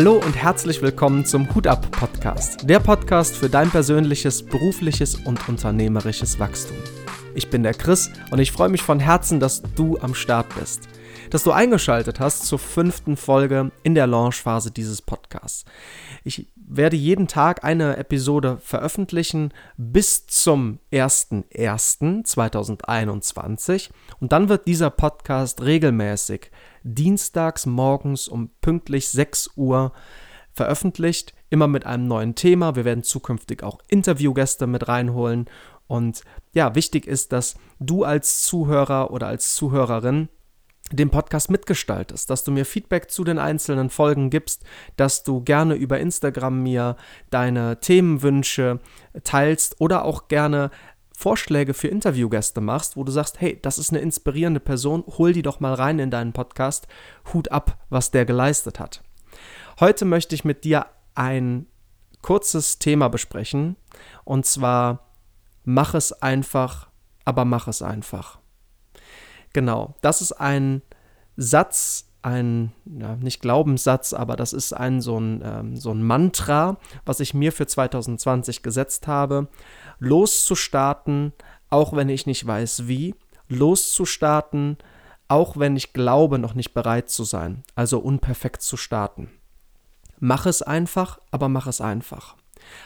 Hallo und herzlich willkommen zum Hut ab Podcast, der Podcast für dein persönliches, berufliches und unternehmerisches Wachstum. Ich bin der Chris und ich freue mich von Herzen, dass du am Start bist, dass du eingeschaltet hast zur fünften Folge in der Launchphase dieses Podcasts. Ich werde jeden Tag eine Episode veröffentlichen bis zum 01.01.2021 und dann wird dieser Podcast regelmäßig dienstags morgens um pünktlich 6 Uhr veröffentlicht, immer mit einem neuen Thema. Wir werden zukünftig auch Interviewgäste mit reinholen. Und ja, wichtig ist, dass du als Zuhörer oder als Zuhörerin den Podcast mitgestaltest, dass du mir Feedback zu den einzelnen Folgen gibst, dass du gerne über Instagram mir deine Themenwünsche teilst oder auch gerne Vorschläge für Interviewgäste machst, wo du sagst, hey, das ist eine inspirierende Person, hol die doch mal rein in deinen Podcast, Hut ab, was der geleistet hat. Heute möchte ich mit dir ein kurzes Thema besprechen und zwar mach es einfach, aber mach es einfach. Genau, das ist ein Satz, ein, ja, nicht Glaubenssatz, aber das ist ein so, ein ähm, so ein Mantra, was ich mir für 2020 gesetzt habe. Loszustarten, auch wenn ich nicht weiß wie. Loszustarten, auch wenn ich glaube, noch nicht bereit zu sein. Also unperfekt zu starten. Mach es einfach, aber mach es einfach.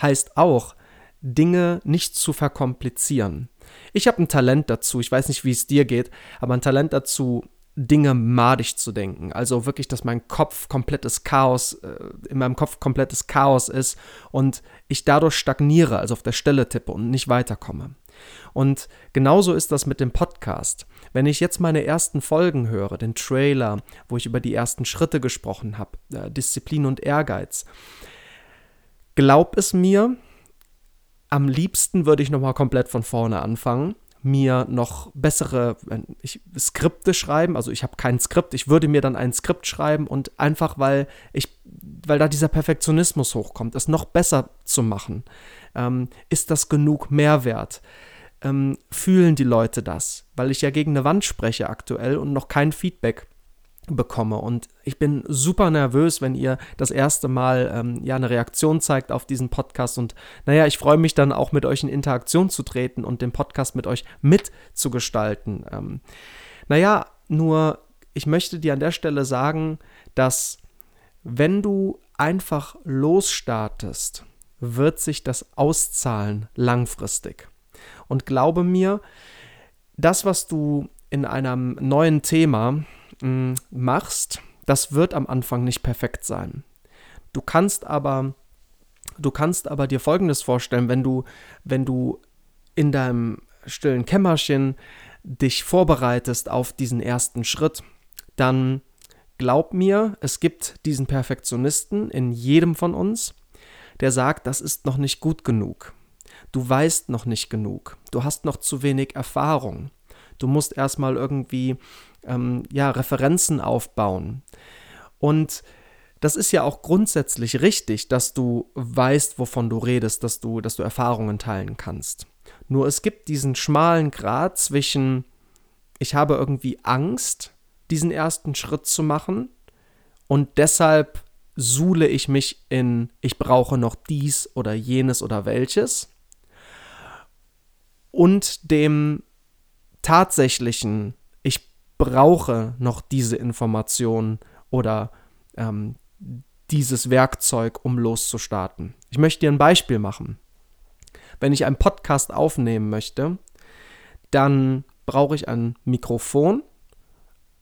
Heißt auch, Dinge nicht zu verkomplizieren. Ich habe ein Talent dazu, ich weiß nicht, wie es dir geht, aber ein Talent dazu, Dinge madig zu denken. Also wirklich, dass mein Kopf komplettes Chaos, äh, in meinem Kopf komplettes Chaos ist und ich dadurch stagniere, also auf der Stelle tippe und nicht weiterkomme. Und genauso ist das mit dem Podcast. Wenn ich jetzt meine ersten Folgen höre, den Trailer, wo ich über die ersten Schritte gesprochen habe, äh, Disziplin und Ehrgeiz, glaub es mir, am liebsten würde ich nochmal komplett von vorne anfangen mir noch bessere ich, Skripte schreiben. Also ich habe kein Skript, ich würde mir dann ein Skript schreiben und einfach, weil ich, weil da dieser Perfektionismus hochkommt, es noch besser zu machen. Ähm, ist das genug Mehrwert? Ähm, fühlen die Leute das? Weil ich ja gegen eine Wand spreche aktuell und noch kein Feedback bekomme. Und ich bin super nervös, wenn ihr das erste Mal ähm, ja eine Reaktion zeigt auf diesen Podcast. Und naja, ich freue mich dann auch mit euch in Interaktion zu treten und den Podcast mit euch mitzugestalten. Ähm, naja, nur ich möchte dir an der Stelle sagen, dass wenn du einfach losstartest, wird sich das auszahlen langfristig. Und glaube mir, das, was du in einem neuen Thema mh, machst, das wird am Anfang nicht perfekt sein. Du kannst aber, du kannst aber dir Folgendes vorstellen, wenn du, wenn du in deinem stillen Kämmerchen dich vorbereitest auf diesen ersten Schritt, dann glaub mir, es gibt diesen Perfektionisten in jedem von uns, der sagt, das ist noch nicht gut genug. Du weißt noch nicht genug. Du hast noch zu wenig Erfahrung. Du musst erstmal irgendwie ähm, ja, Referenzen aufbauen. Und das ist ja auch grundsätzlich richtig, dass du weißt, wovon du redest, dass du, dass du Erfahrungen teilen kannst. Nur es gibt diesen schmalen Grad zwischen, ich habe irgendwie Angst, diesen ersten Schritt zu machen und deshalb suhle ich mich in, ich brauche noch dies oder jenes oder welches und dem tatsächlichen, brauche noch diese Information oder ähm, dieses Werkzeug, um loszustarten. Ich möchte dir ein Beispiel machen. Wenn ich einen Podcast aufnehmen möchte, dann brauche ich ein Mikrofon,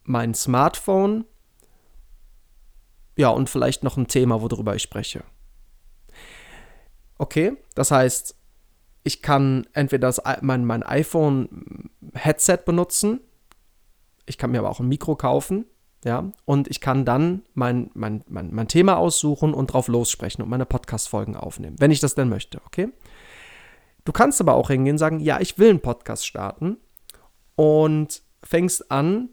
mein Smartphone, ja, und vielleicht noch ein Thema, worüber ich spreche. Okay, das heißt, ich kann entweder das, mein, mein iPhone-Headset benutzen, ich kann mir aber auch ein Mikro kaufen, ja, und ich kann dann mein, mein, mein, mein Thema aussuchen und drauf lossprechen und meine Podcast-Folgen aufnehmen, wenn ich das denn möchte, okay? Du kannst aber auch hingehen und sagen, ja, ich will einen Podcast starten und fängst an,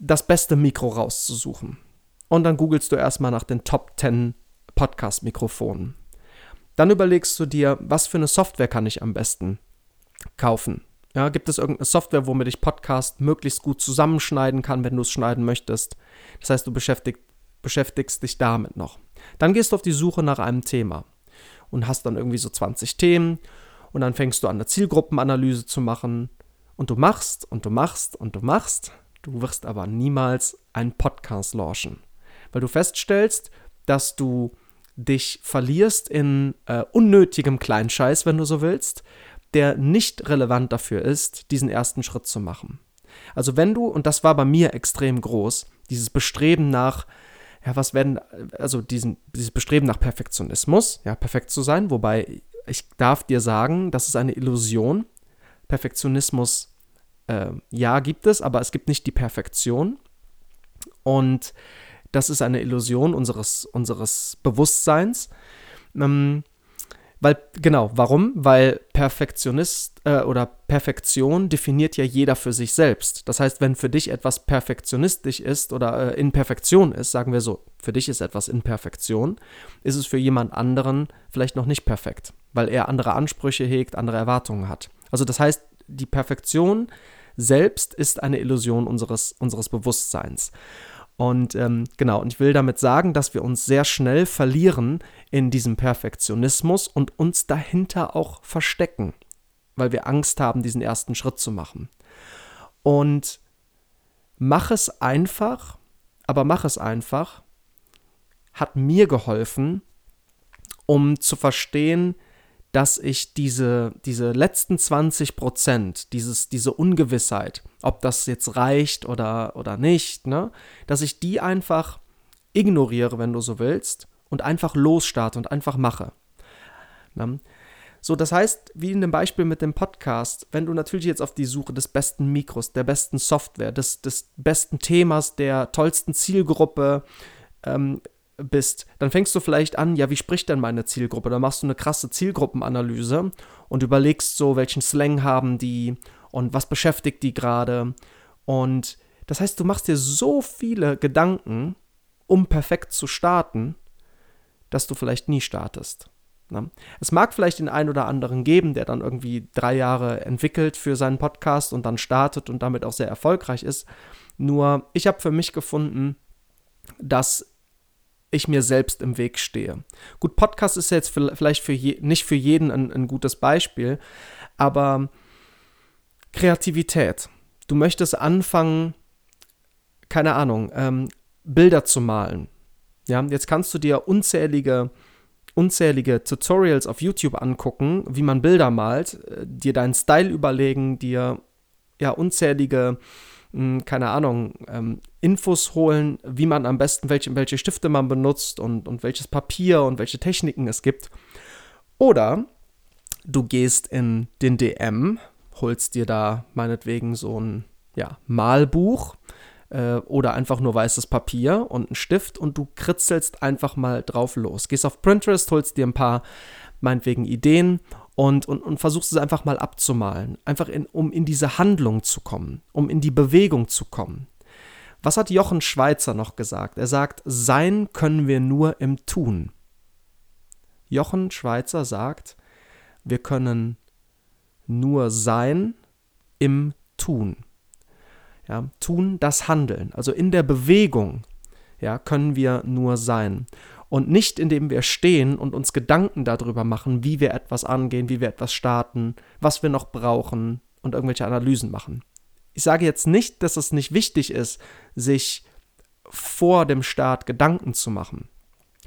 das beste Mikro rauszusuchen. Und dann googelst du erstmal nach den Top 10 Podcast-Mikrofonen. Dann überlegst du dir, was für eine Software kann ich am besten kaufen. Ja, gibt es irgendeine Software, womit ich Podcast möglichst gut zusammenschneiden kann, wenn du es schneiden möchtest? Das heißt, du beschäftigst beschäftigst dich damit noch. Dann gehst du auf die Suche nach einem Thema und hast dann irgendwie so 20 Themen und dann fängst du an, eine Zielgruppenanalyse zu machen und du machst und du machst und du machst. Du wirst aber niemals einen Podcast launchen, weil du feststellst, dass du dich verlierst in äh, unnötigem Kleinscheiß, wenn du so willst, der nicht relevant dafür ist, diesen ersten Schritt zu machen. Also wenn du, und das war bei mir extrem groß, dieses Bestreben nach, ja, was werden, also diesen, dieses Bestreben nach Perfektionismus, ja, perfekt zu sein, wobei ich darf dir sagen, das ist eine Illusion. Perfektionismus, äh, ja, gibt es, aber es gibt nicht die Perfektion. Und das ist eine Illusion unseres, unseres Bewusstseins. Ähm, weil, genau, warum? Weil Perfektionist äh, oder Perfektion definiert ja jeder für sich selbst. Das heißt, wenn für dich etwas perfektionistisch ist oder äh, in Perfektion ist, sagen wir so, für dich ist etwas in Perfektion, ist es für jemand anderen vielleicht noch nicht perfekt, weil er andere Ansprüche hegt, andere Erwartungen hat. Also das heißt, die Perfektion selbst ist eine Illusion unseres, unseres Bewusstseins. Und ähm, genau, und ich will damit sagen, dass wir uns sehr schnell verlieren in diesem Perfektionismus und uns dahinter auch verstecken, weil wir Angst haben, diesen ersten Schritt zu machen. Und mach es einfach, aber mach es einfach, hat mir geholfen, um zu verstehen, dass ich diese, diese letzten 20 Prozent, dieses, diese Ungewissheit, ob das jetzt reicht oder, oder nicht, ne, dass ich die einfach ignoriere, wenn du so willst, und einfach losstarte und einfach mache. Ne? So, das heißt, wie in dem Beispiel mit dem Podcast, wenn du natürlich jetzt auf die Suche des besten Mikros, der besten Software, des, des besten Themas, der tollsten Zielgruppe ähm, bist, dann fängst du vielleicht an, ja, wie spricht denn meine Zielgruppe? Da machst du eine krasse Zielgruppenanalyse und überlegst so, welchen Slang haben die und was beschäftigt die gerade. Und das heißt, du machst dir so viele Gedanken, um perfekt zu starten, dass du vielleicht nie startest. Ne? Es mag vielleicht den einen oder anderen geben, der dann irgendwie drei Jahre entwickelt für seinen Podcast und dann startet und damit auch sehr erfolgreich ist. Nur ich habe für mich gefunden, dass ich mir selbst im Weg stehe. Gut, Podcast ist jetzt vielleicht für je, nicht für jeden ein, ein gutes Beispiel, aber Kreativität. Du möchtest anfangen, keine Ahnung, ähm, Bilder zu malen. Ja, jetzt kannst du dir unzählige, unzählige Tutorials auf YouTube angucken, wie man Bilder malt, äh, dir deinen Style überlegen, dir ja unzählige hm, keine Ahnung, ähm, Infos holen, wie man am besten, welche, welche Stifte man benutzt und, und welches Papier und welche Techniken es gibt. Oder du gehst in den DM, holst dir da meinetwegen so ein ja, Malbuch äh, oder einfach nur weißes Papier und einen Stift und du kritzelst einfach mal drauf los. Gehst auf Pinterest, holst dir ein paar meinetwegen Ideen und, und, und versuchst es einfach mal abzumalen, einfach in, um in diese Handlung zu kommen, um in die Bewegung zu kommen. Was hat Jochen Schweizer noch gesagt? Er sagt, sein können wir nur im Tun. Jochen Schweizer sagt, wir können nur sein im Tun. Ja, tun das Handeln, also in der Bewegung, ja, können wir nur sein und nicht indem wir stehen und uns Gedanken darüber machen, wie wir etwas angehen, wie wir etwas starten, was wir noch brauchen und irgendwelche Analysen machen. Ich sage jetzt nicht, dass es nicht wichtig ist, sich vor dem Start Gedanken zu machen.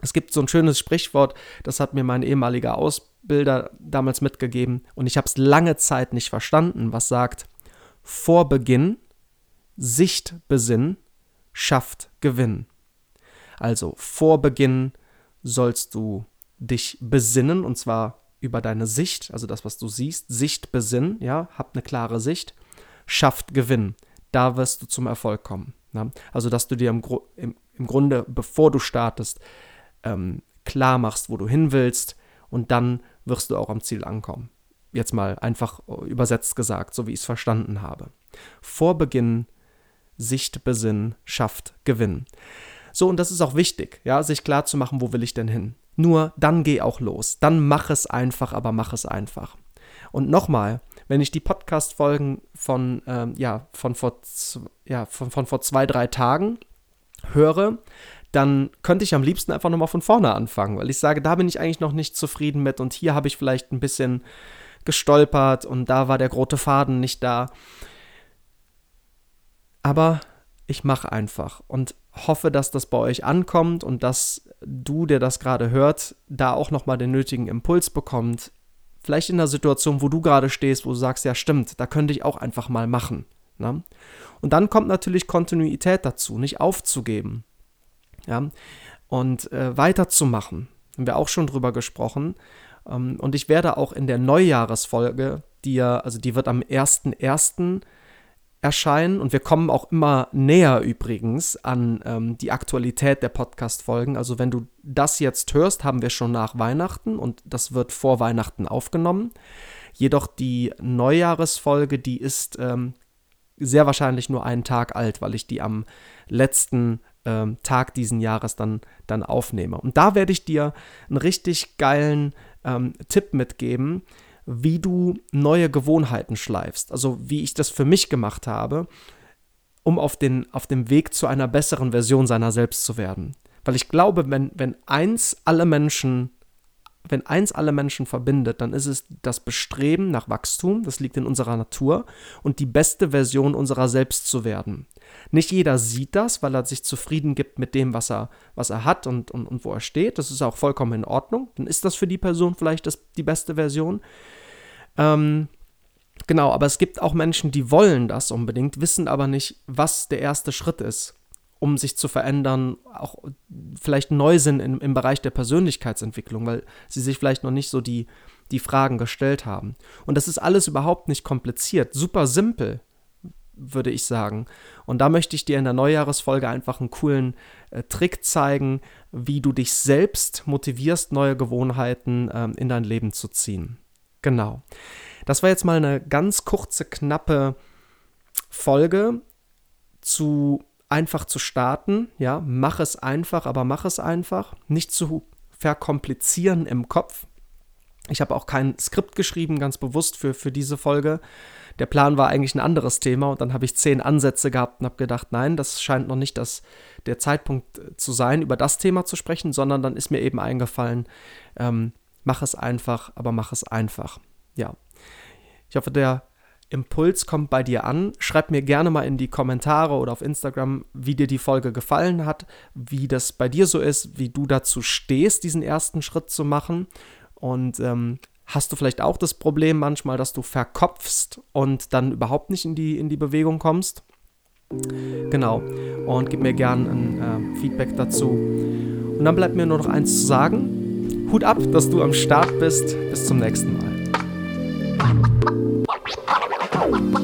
Es gibt so ein schönes Sprichwort, das hat mir mein ehemaliger Ausbilder damals mitgegeben und ich habe es lange Zeit nicht verstanden, was sagt, vor Beginn, Sicht besinn, schafft Gewinn. Also vor Beginn sollst du dich besinnen und zwar über deine Sicht, also das, was du siehst, Sicht besinnen, ja, hab eine klare Sicht, schafft Gewinn. Da wirst du zum Erfolg kommen. Ja? Also, dass du dir im, Gru im, im Grunde, bevor du startest, ähm, klar machst, wo du hin willst und dann wirst du auch am Ziel ankommen. Jetzt mal einfach übersetzt gesagt, so wie ich es verstanden habe. Vor Beginn Sicht besinnen schafft Gewinn. So, und das ist auch wichtig, ja, sich klar zu machen, wo will ich denn hin. Nur dann geh auch los. Dann mach es einfach, aber mach es einfach. Und nochmal, wenn ich die Podcast-Folgen von, ähm, ja, von, vor, ja, von, von vor zwei, drei Tagen höre, dann könnte ich am liebsten einfach nochmal von vorne anfangen, weil ich sage, da bin ich eigentlich noch nicht zufrieden mit und hier habe ich vielleicht ein bisschen gestolpert und da war der rote Faden nicht da. Aber ich mache einfach und hoffe, dass das bei euch ankommt und dass du, der das gerade hört, da auch nochmal den nötigen Impuls bekommt. Vielleicht in der Situation, wo du gerade stehst, wo du sagst, ja stimmt, da könnte ich auch einfach mal machen. Ne? Und dann kommt natürlich Kontinuität dazu, nicht aufzugeben. Ja? Und äh, weiterzumachen. Haben wir auch schon drüber gesprochen. Ähm, und ich werde auch in der Neujahresfolge, die ja, also die wird am 1.1 erscheinen und wir kommen auch immer näher übrigens an ähm, die Aktualität der Podcast-Folgen. Also wenn du das jetzt hörst, haben wir schon nach Weihnachten und das wird vor Weihnachten aufgenommen. Jedoch die Neujahresfolge, die ist ähm, sehr wahrscheinlich nur einen Tag alt, weil ich die am letzten ähm, Tag diesen Jahres dann, dann aufnehme. Und da werde ich dir einen richtig geilen ähm, Tipp mitgeben, wie du neue Gewohnheiten schleifst. Also wie ich das für mich gemacht habe, um auf, den, auf dem Weg zu einer besseren Version seiner selbst zu werden. Weil ich glaube, wenn, wenn eins alle Menschen wenn eins alle Menschen verbindet, dann ist es das Bestreben nach Wachstum, das liegt in unserer Natur, und die beste Version unserer selbst zu werden. Nicht jeder sieht das, weil er sich zufrieden gibt mit dem, was er, was er hat und, und, und wo er steht. Das ist auch vollkommen in Ordnung. Dann ist das für die Person vielleicht das, die beste Version. Ähm, genau, aber es gibt auch Menschen, die wollen das unbedingt, wissen aber nicht, was der erste Schritt ist um sich zu verändern, auch vielleicht neu sind im, im Bereich der Persönlichkeitsentwicklung, weil sie sich vielleicht noch nicht so die, die Fragen gestellt haben. Und das ist alles überhaupt nicht kompliziert, super simpel, würde ich sagen. Und da möchte ich dir in der Neujahresfolge einfach einen coolen äh, Trick zeigen, wie du dich selbst motivierst, neue Gewohnheiten ähm, in dein Leben zu ziehen. Genau. Das war jetzt mal eine ganz kurze, knappe Folge zu einfach zu starten, ja, mach es einfach, aber mach es einfach, nicht zu verkomplizieren im Kopf. Ich habe auch kein Skript geschrieben, ganz bewusst für, für diese Folge. Der Plan war eigentlich ein anderes Thema und dann habe ich zehn Ansätze gehabt und habe gedacht, nein, das scheint noch nicht das, der Zeitpunkt zu sein, über das Thema zu sprechen, sondern dann ist mir eben eingefallen, ähm, mach es einfach, aber mach es einfach. Ja. Ich hoffe, der Impuls kommt bei dir an. Schreib mir gerne mal in die Kommentare oder auf Instagram, wie dir die Folge gefallen hat, wie das bei dir so ist, wie du dazu stehst, diesen ersten Schritt zu machen. Und ähm, hast du vielleicht auch das Problem manchmal, dass du verkopfst und dann überhaupt nicht in die, in die Bewegung kommst? Genau. Und gib mir gerne ein äh, Feedback dazu. Und dann bleibt mir nur noch eins zu sagen. Hut ab, dass du am Start bist. Bis zum nächsten Mal. Bye.